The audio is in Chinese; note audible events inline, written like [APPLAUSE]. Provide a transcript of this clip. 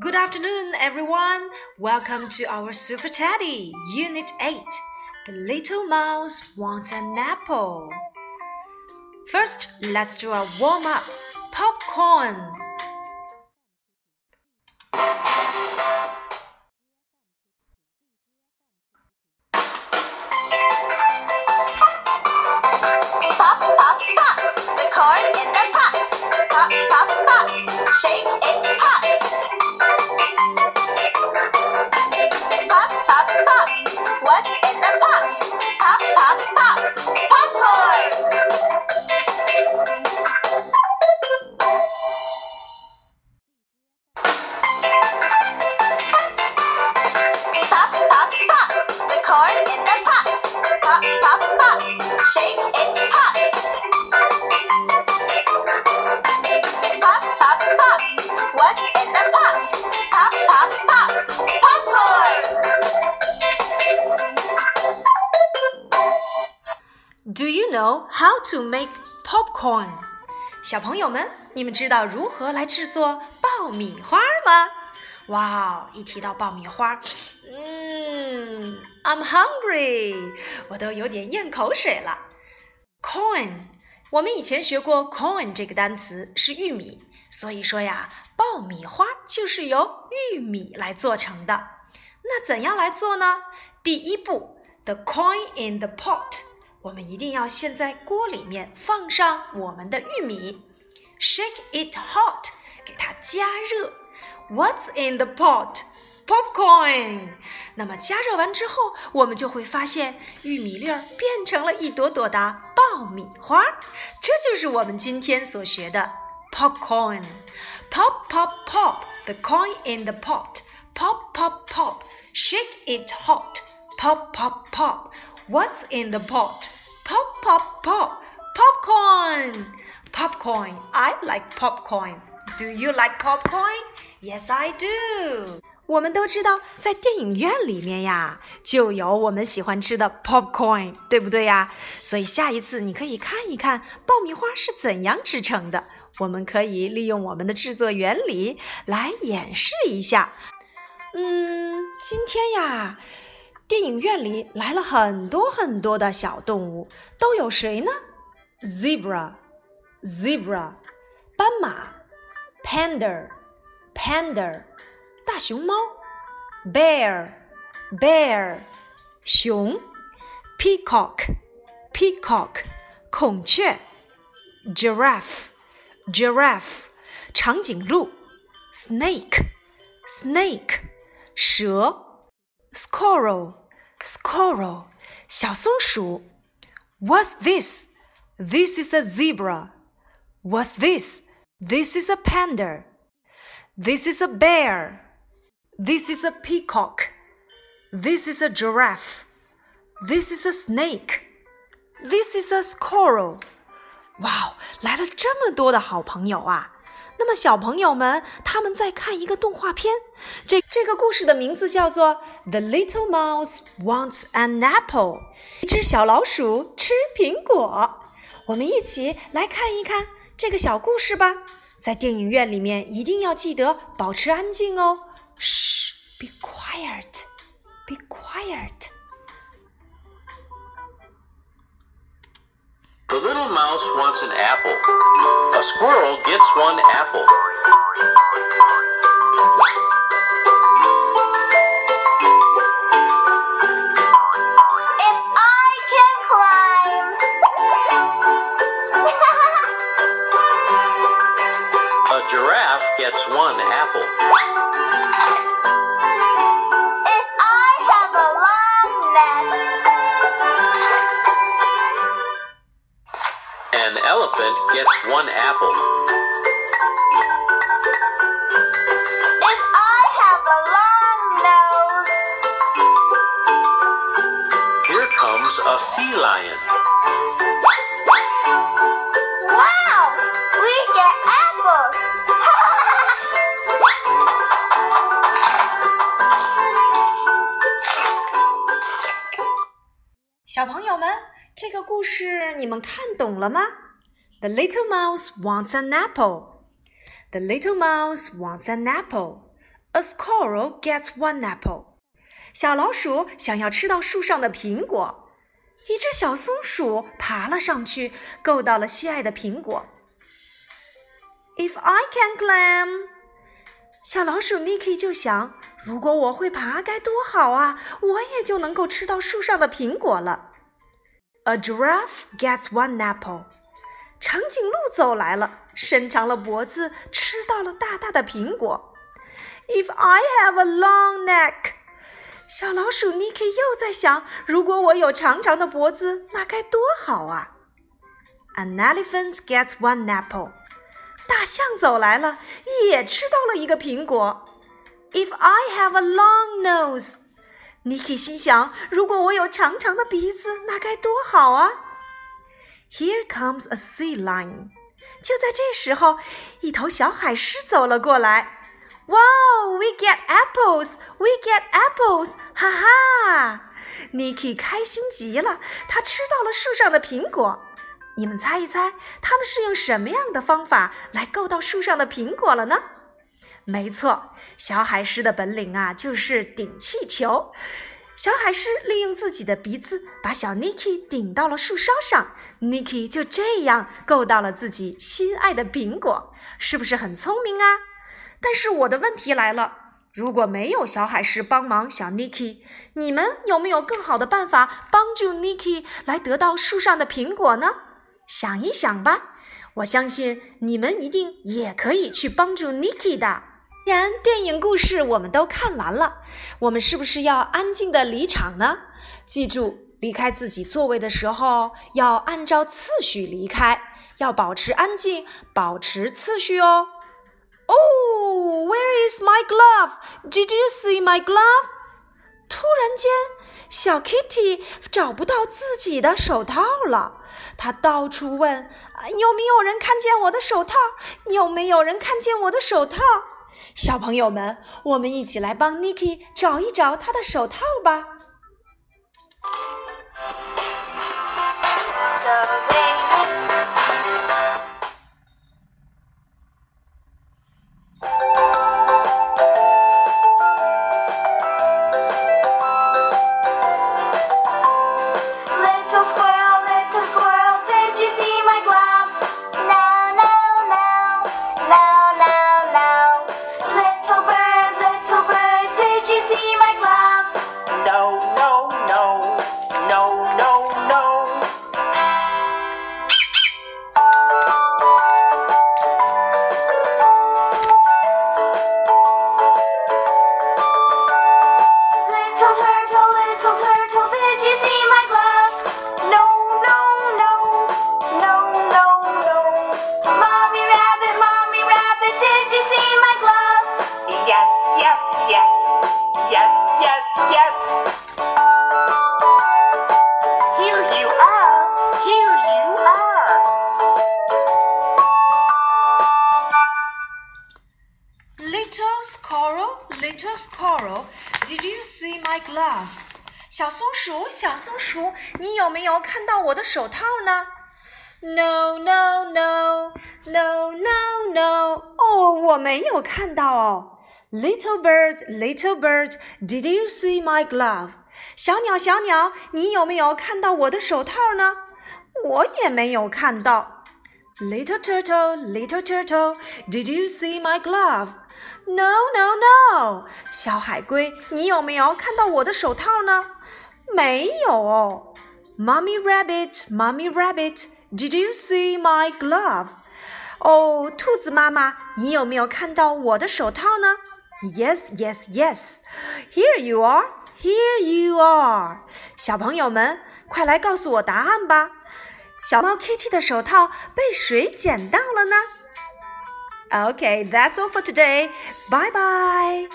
Good afternoon, everyone. Welcome to our Super Teddy Unit 8. The little mouse wants an apple. First, let's do a warm up. Popcorn. What's in the pot? Pop, pop, pop. Popcorn. Pop, pop, pop. The corn in the pot. Pop, pop, pop. Shake how to make popcorn? 小朋友们，你们知道如何来制作爆米花吗？哇，一提到爆米花，嗯，I'm hungry，我都有点咽口水了。Corn，我们以前学过 corn 这个单词是玉米，所以说呀，爆米花就是由玉米来做成的。那怎样来做呢？第一步，the corn in the pot，我们一定要先在锅里面放上我们的玉米，shake it hot，给它加热。What's in the pot? Popcorn。那么加热完之后，我们就会发现玉米粒儿变成了一朵朵的爆米花，这就是我们今天所学的 popcorn。Pop pop pop the coin in the pot. Pop pop pop. Shake it hot. Pop pop pop. What's in the pot? Pop pop pop. Popcorn. Popcorn. I like popcorn. Do you like popcorn? Yes, I do. 我们都知道，在电影院里面呀，就有我们喜欢吃的 popcorn，对不对呀？所以下一次你可以看一看爆米花是怎样制成的。我们可以利用我们的制作原理来演示一下。嗯，今天呀，电影院里来了很多很多的小动物，都有谁呢？Zebra，zebra，斑马；panda，panda，大熊猫；bear，bear，熊；peacock，peacock，孔雀；giraffe，giraffe，长颈鹿；snake，snake，蛇 ；squirrel，squirrel，小松鼠。What's this? This is a zebra. What's this? This is a panda. This is a bear. This is a peacock. This is a giraffe. This is a snake. This is a squirrel. 哇，来了这么多的好朋友啊！ 那么小朋友们，他们在看一个动画片，这这个故事的名字叫做《The Little Mouse Wants an Apple》，一只小老鼠吃苹果。我们一起来看一看这个小故事吧。在电影院里面一定要记得保持安静哦。嘘，Be quiet, be quiet. The little mouse wants an apple. A squirrel gets one apple. If I can climb. A giraffe gets one apple. elephant gets one apple. If I have a long nose. Here comes a sea lion. Wow! We get apples! [LAUGHS] 小朋友们，这个故事你们看懂了吗 ？The little mouse wants an apple. The little mouse wants an apple. A squirrel gets one apple. 小老鼠想要吃到树上的苹果，一只小松鼠爬了上去，够到了心爱的苹果。If I can climb，小老鼠 Nicky 就想，如果我会爬该多好啊，我也就能够吃到树上的苹果了。A giraffe gets one apple. 长颈鹿走来了，伸长了脖子，吃到了大大的苹果。If I have a long neck，小老鼠 Nicky 又在想，如果我有长长的脖子，那该多好啊！An elephant gets one apple，大象走来了，也吃到了一个苹果。If I have a long nose，Nicky 心想，如果我有长长的鼻子，那该多好啊！Here comes a sea lion。就在这时候，一头小海狮走了过来。Wow, we get apples, we get apples！哈哈，Niki 开心极了，他吃到了树上的苹果。你们猜一猜，他们是用什么样的方法来够到树上的苹果了呢？没错，小海狮的本领啊，就是顶气球。小海狮利用自己的鼻子把小 Niki 顶到了树梢上，Niki 就这样够到了自己心爱的苹果，是不是很聪明啊？但是我的问题来了，如果没有小海狮帮忙小 Niki，你们有没有更好的办法帮助 Niki 来得到树上的苹果呢？想一想吧，我相信你们一定也可以去帮助 Niki 的。然，电影故事我们都看完了，我们是不是要安静的离场呢？记住，离开自己座位的时候要按照次序离开，要保持安静，保持次序哦。Oh, where is my glove? Did you see my glove? 突然间，小 Kitty 找不到自己的手套了，她到处问：有没有人看见我的手套？有没有人看见我的手套？小朋友们，我们一起来帮 Niki 找一找他的手套吧。小松鼠，你有没有看到我的手套呢？No, no, no, no, no, no。哦，我没有看到哦。Little bird, little bird, did you see my glove？小鸟，小鸟，你有没有看到我的手套呢？我也没有看到。Little turtle, little turtle, did you see my glove？No, no, no！小海龟，你有没有看到我的手套呢？没有。Mummy Rabbit, Mummy Rabbit, did you see my glove？哦，兔子妈妈，你有没有看到我的手套呢？Yes, yes, yes. Here you are, here you are. 小朋友们，快来告诉我答案吧。小猫 Kitty 的手套被谁捡到了呢？Okay, that's all for today. Bye bye.